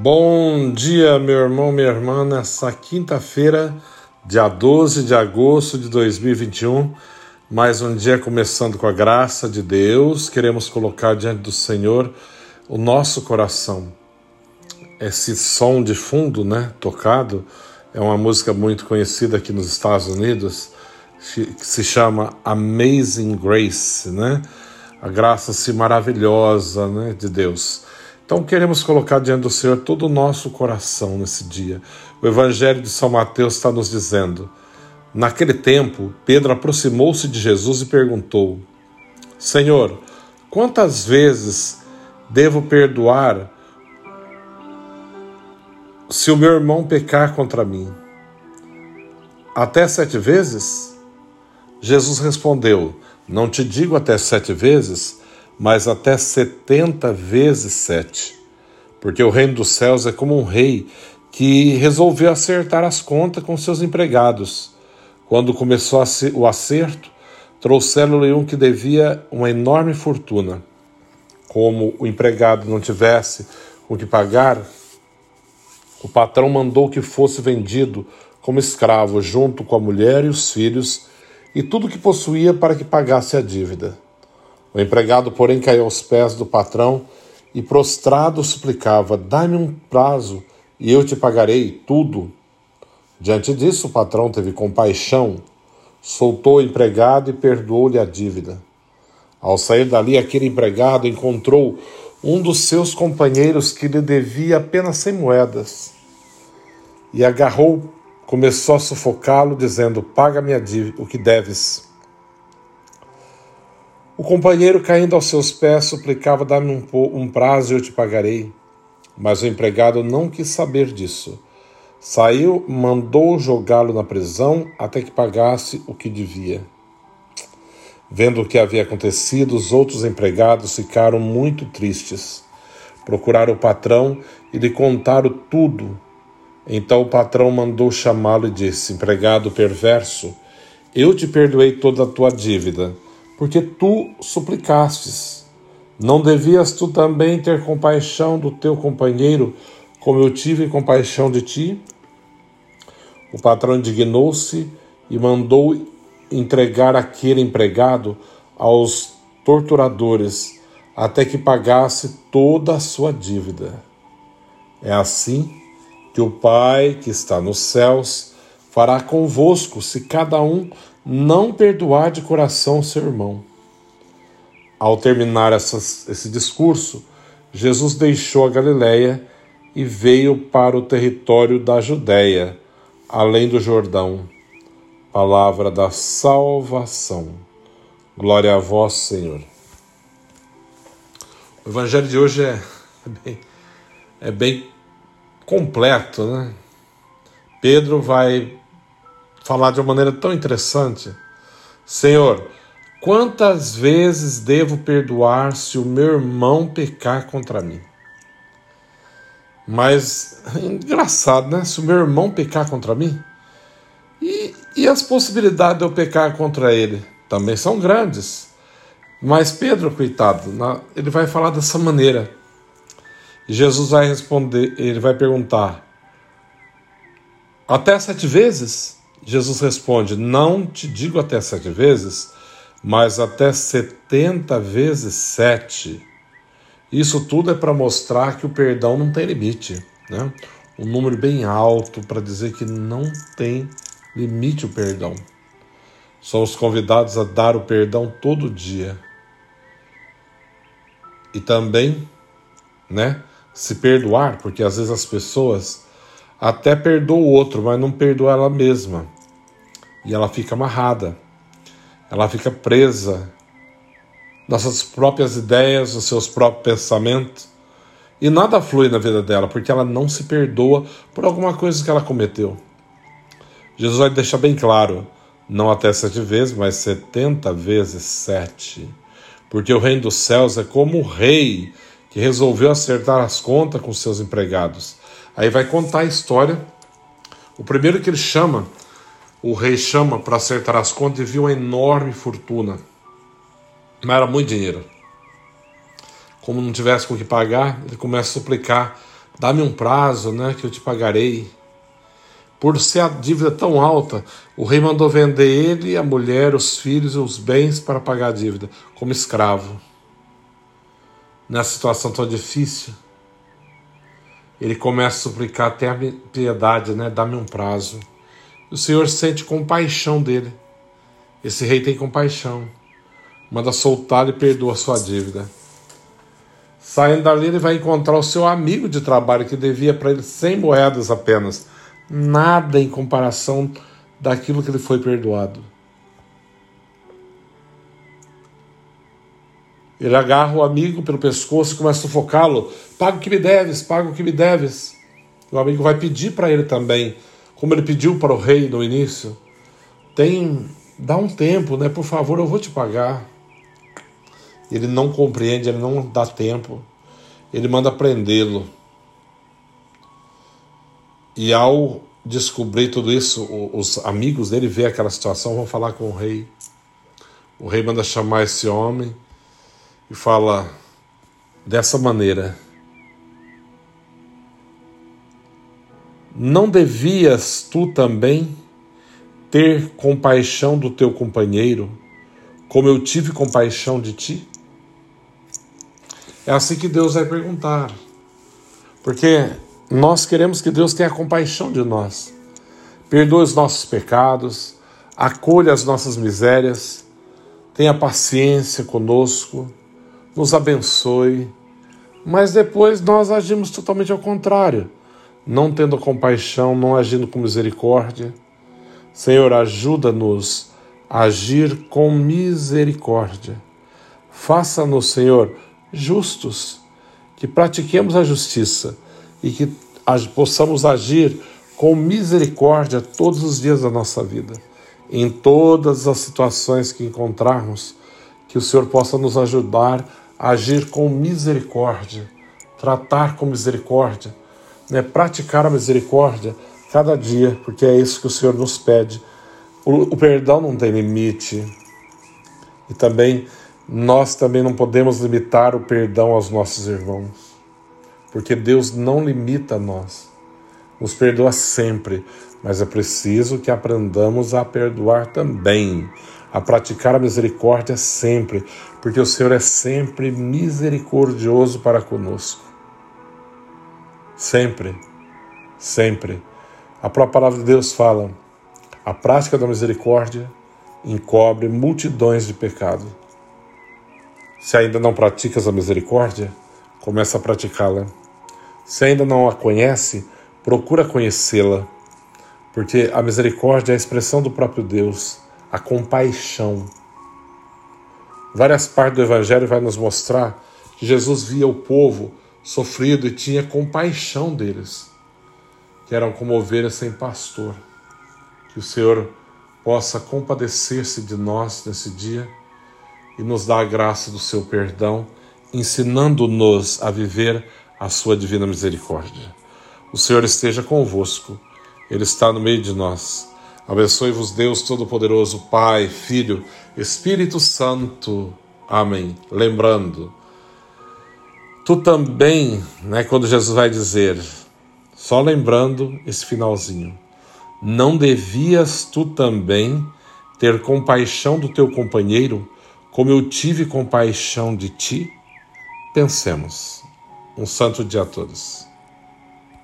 Bom dia, meu irmão, minha irmã, nessa quinta-feira, dia 12 de agosto de 2021. Mais um dia começando com a graça de Deus. Queremos colocar diante do Senhor o nosso coração. Esse som de fundo, né, tocado, é uma música muito conhecida aqui nos Estados Unidos, que se chama Amazing Grace, né? A graça se maravilhosa, né, de Deus. Então queremos colocar diante do Senhor todo o nosso coração nesse dia. O Evangelho de São Mateus está nos dizendo: Naquele tempo, Pedro aproximou-se de Jesus e perguntou: Senhor, quantas vezes devo perdoar se o meu irmão pecar contra mim? Até sete vezes? Jesus respondeu: Não te digo até sete vezes mas até setenta vezes sete. Porque o reino dos céus é como um rei que resolveu acertar as contas com seus empregados. Quando começou o acerto, trouxeram-lhe um que devia uma enorme fortuna. Como o empregado não tivesse o que pagar, o patrão mandou que fosse vendido como escravo junto com a mulher e os filhos e tudo que possuía para que pagasse a dívida. O empregado, porém, caiu aos pés do patrão e, prostrado, suplicava: Dá-me um prazo e eu te pagarei tudo. Diante disso, o patrão teve compaixão, soltou o empregado e perdoou-lhe a dívida. Ao sair dali, aquele empregado encontrou um dos seus companheiros que lhe devia apenas cem moedas e agarrou, começou a sufocá-lo, dizendo: Paga-me o que deves. O companheiro, caindo aos seus pés, suplicava: Dá-me um, um prazo e eu te pagarei. Mas o empregado não quis saber disso. Saiu, mandou jogá-lo na prisão até que pagasse o que devia. Vendo o que havia acontecido, os outros empregados ficaram muito tristes. Procuraram o patrão e lhe contaram tudo. Então o patrão mandou chamá-lo e disse: Empregado perverso, eu te perdoei toda a tua dívida porque tu suplicastes. Não devias tu também ter compaixão do teu companheiro, como eu tive compaixão de ti? O patrão indignou-se e mandou entregar aquele empregado aos torturadores até que pagasse toda a sua dívida. É assim que o Pai que está nos céus fará convosco se cada um não perdoar de coração seu irmão. Ao terminar essas, esse discurso, Jesus deixou a Galiléia e veio para o território da Judéia, além do Jordão. Palavra da salvação. Glória a vós, Senhor. O evangelho de hoje é, é bem, é bem completo, né? Pedro vai falar de uma maneira tão interessante. Senhor, quantas vezes devo perdoar se o meu irmão pecar contra mim? Mas, engraçado, né? Se o meu irmão pecar contra mim, e, e as possibilidades de eu pecar contra ele também são grandes. Mas Pedro, coitado, ele vai falar dessa maneira. Jesus vai responder, ele vai perguntar: até sete vezes? Jesus responde: Não te digo até sete vezes, mas até setenta vezes sete. Isso tudo é para mostrar que o perdão não tem limite, né? Um número bem alto para dizer que não tem limite o perdão. Somos convidados a dar o perdão todo dia. E também, né, se perdoar, porque às vezes as pessoas até perdoam o outro, mas não perdoam ela mesma e ela fica amarrada, ela fica presa nas suas próprias ideias, nos seus próprios pensamentos, e nada flui na vida dela, porque ela não se perdoa por alguma coisa que ela cometeu. Jesus vai deixar bem claro, não até sete vezes, mas setenta vezes sete. Porque o reino dos céus é como o rei que resolveu acertar as contas com seus empregados. Aí vai contar a história. O primeiro que ele chama o rei chama para acertar as contas e viu uma enorme fortuna. Mas era muito dinheiro. Como não tivesse com o que pagar, ele começa a suplicar: Dá-me um prazo, né, que eu te pagarei. Por ser a dívida tão alta, o rei mandou vender ele, a mulher, os filhos e os bens para pagar a dívida, como escravo. Nessa situação tão difícil, ele começa a suplicar até a piedade, né? Dá-me um prazo. O Senhor sente compaixão dele. Esse rei tem compaixão. Manda soltar e perdoa sua dívida. Saindo dali, ele vai encontrar o seu amigo de trabalho que devia para ele 100 moedas apenas. Nada em comparação daquilo que ele foi perdoado. Ele agarra o amigo pelo pescoço e começa a sufocá-lo. Paga o que me deves, paga o que me deves. O amigo vai pedir para ele também, como ele pediu para o rei no início. Tem, dá um tempo, né? Por favor, eu vou te pagar. Ele não compreende, ele não dá tempo. Ele manda prendê-lo. E ao descobrir tudo isso, os amigos dele vê aquela situação, vão falar com o rei. O rei manda chamar esse homem e fala dessa maneira: Não devias tu também ter compaixão do teu companheiro, como eu tive compaixão de ti? É assim que Deus vai perguntar. Porque nós queremos que Deus tenha compaixão de nós, perdoe os nossos pecados, acolha as nossas misérias, tenha paciência conosco, nos abençoe. Mas depois nós agimos totalmente ao contrário, não tendo compaixão, não agindo com misericórdia. Senhor, ajuda-nos a agir com misericórdia. Faça-nos, Senhor, justos, que pratiquemos a justiça e que possamos agir com misericórdia todos os dias da nossa vida. Em todas as situações que encontrarmos, que o Senhor possa nos ajudar agir com misericórdia, tratar com misericórdia, né? praticar a misericórdia cada dia, porque é isso que o Senhor nos pede. O, o perdão não tem limite. E também nós também não podemos limitar o perdão aos nossos irmãos, porque Deus não limita nós. Nos perdoa sempre, mas é preciso que aprendamos a perdoar também a praticar a misericórdia sempre, porque o Senhor é sempre misericordioso para conosco. Sempre, sempre. A própria palavra de Deus fala: a prática da misericórdia encobre multidões de pecado. Se ainda não praticas a misericórdia, começa a praticá-la. Se ainda não a conhece, procura conhecê-la, porque a misericórdia é a expressão do próprio Deus a compaixão. Várias partes do Evangelho vai nos mostrar que Jesus via o povo sofrido e tinha compaixão deles, que eram como ovelhas sem pastor. Que o Senhor possa compadecer-se de nós nesse dia e nos dar a graça do seu perdão, ensinando-nos a viver a sua divina misericórdia. O Senhor esteja convosco, Ele está no meio de nós. Abençoe-vos Deus Todo-Poderoso, Pai, Filho, Espírito Santo. Amém. Lembrando, tu também, né, quando Jesus vai dizer, só lembrando esse finalzinho, não devias tu também ter compaixão do teu companheiro, como eu tive compaixão de ti? Pensemos. Um santo dia a todos.